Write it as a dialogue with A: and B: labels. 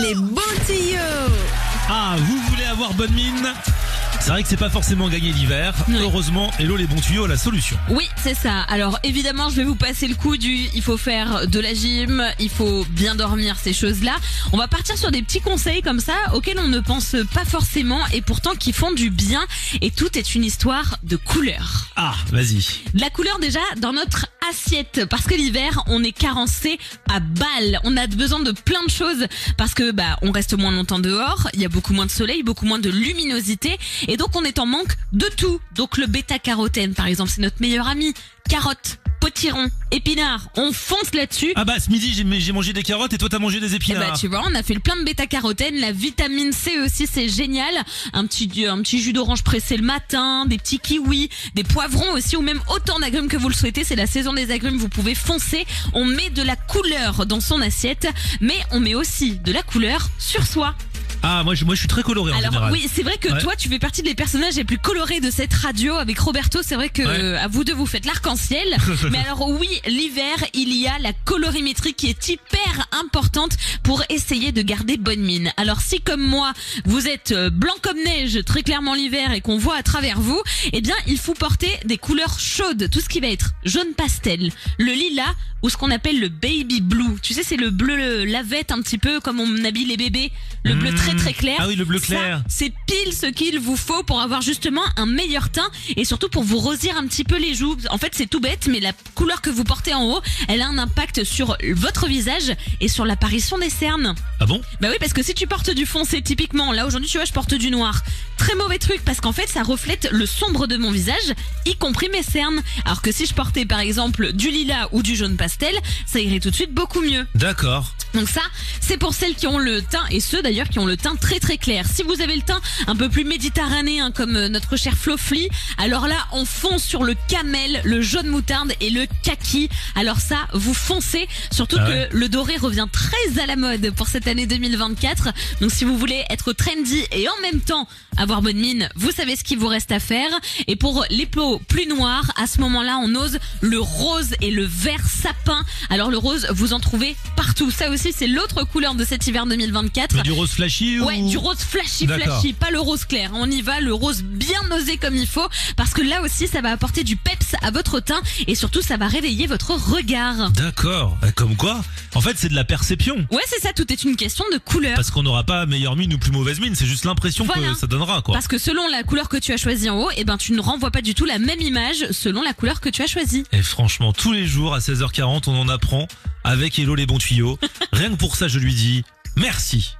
A: Les bons tuyaux
B: Ah, vous voulez avoir bonne mine? C'est vrai que c'est pas forcément gagné l'hiver. Heureusement, Hello les bons tuyaux a la solution.
A: Oui, c'est ça. Alors évidemment, je vais vous passer le coup du il faut faire de la gym, il faut bien dormir, ces choses-là. On va partir sur des petits conseils comme ça auxquels on ne pense pas forcément et pourtant qui font du bien. Et tout est une histoire de couleur.
B: Ah, vas-y.
A: De la couleur déjà dans notre assiette parce que l'hiver on est carencé à balles on a besoin de plein de choses parce que bah on reste moins longtemps dehors il y a beaucoup moins de soleil beaucoup moins de luminosité et donc on est en manque de tout donc le bêta carotène par exemple c'est notre meilleur ami carotte potiron épinard on fonce là-dessus
B: Ah bah ce midi j'ai mangé des carottes et toi t'as mangé des
A: et
B: épinards.
A: bah tu vois, on a fait le plein de bêta-carotène, la vitamine C aussi, c'est génial. Un petit un petit jus d'orange pressé le matin, des petits kiwis, des poivrons aussi ou même autant d'agrumes que vous le souhaitez, c'est la saison des agrumes, vous pouvez foncer. On met de la couleur dans son assiette, mais on met aussi de la couleur sur soi.
B: Ah moi je, moi je suis très coloré en
A: Alors
B: général.
A: oui, c'est vrai que
B: Ouais.
A: toi tu fais partie des personnages les plus colorés de cette radio avec Roberto, c'est vrai que
B: Ouais.
A: euh, à vous deux vous faites l'arc-en-ciel. Mais alors oui, l'hiver, il y a la colorimétrie qui est hyper importante pour essayer de garder bonne mine. Alors si comme moi, vous êtes euh, blanc comme neige très clairement l'hiver et qu'on voit à travers vous, eh bien, il faut porter des couleurs chaudes, tout ce qui va être jaune pastel, le lilas ou ce qu'on appelle le baby blue. Tu sais, c'est le bleu le lavette un petit peu comme on habille les bébés, le bleu
B: Mmh.
A: Très très clair.
B: Ah oui, le bleu clair.
A: c'est pile ce qu'il vous faut pour avoir justement un meilleur teint et surtout pour vous rosir un petit peu les joues. En fait, c'est tout bête, mais la couleur que vous portez en haut, elle a un impact sur votre visage et sur l'apparition des cernes.
B: Ah bon?
A: Bah oui, parce que si tu portes du foncé, typiquement, là aujourd'hui, tu vois, je porte du noir. Très mauvais truc parce qu'en fait, ça reflète le sombre de mon visage, y compris mes cernes. Alors que si je portais par exemple du lilas ou du jaune pastel, ça irait tout de suite beaucoup mieux.
B: D'accord.
A: Donc ça, c'est pour celles qui ont le teint, et ceux d'ailleurs qui ont le teint très très clair. Si vous avez le teint un peu plus méditerranéen comme euh, notre cher Flofli, alors là, on fonce sur le camel, le jaune moutarde et le kaki. Alors ça, vous foncez, surtout
B: Ah
A: que le doré revient très à la mode pour cette année 2024. Donc si vous voulez être trendy et en même temps avoir bonne mine, vous savez ce qu'il vous reste à faire. Et pour les peaux plus noires, à ce moment-là, on ose le rose et le vert sapin. Alors le rose, vous en trouvez partout. Ça aussi, c'est l'autre couleur de cet hiver 2024.
B: Mais du rose flashy ou
A: Ouais, du rose flashy flashy, pas le rose clair. On y va, le rose bien osé comme il faut, parce que là aussi, ça va apporter du peps à votre teint et surtout, ça va réveiller votre regard.
B: D'accord. Euh, Comme quoi En fait c'est de la perception.
A: Ouais, c'est ça, tout est une question de couleur.
B: Parce qu'on n'aura pas meilleure mine ou plus mauvaise mine, c'est juste l'impression
A: Voilà.
B: que ça donnera quoi.
A: Parce que selon la couleur que tu as choisie en haut, eh ben tu ne renvoies pas du tout la même image selon la couleur que tu as choisie.
B: Et franchement, tous les jours à 16h40, on en apprend avec Hello les bons tuyaux. Rien que pour ça, je lui dis merci.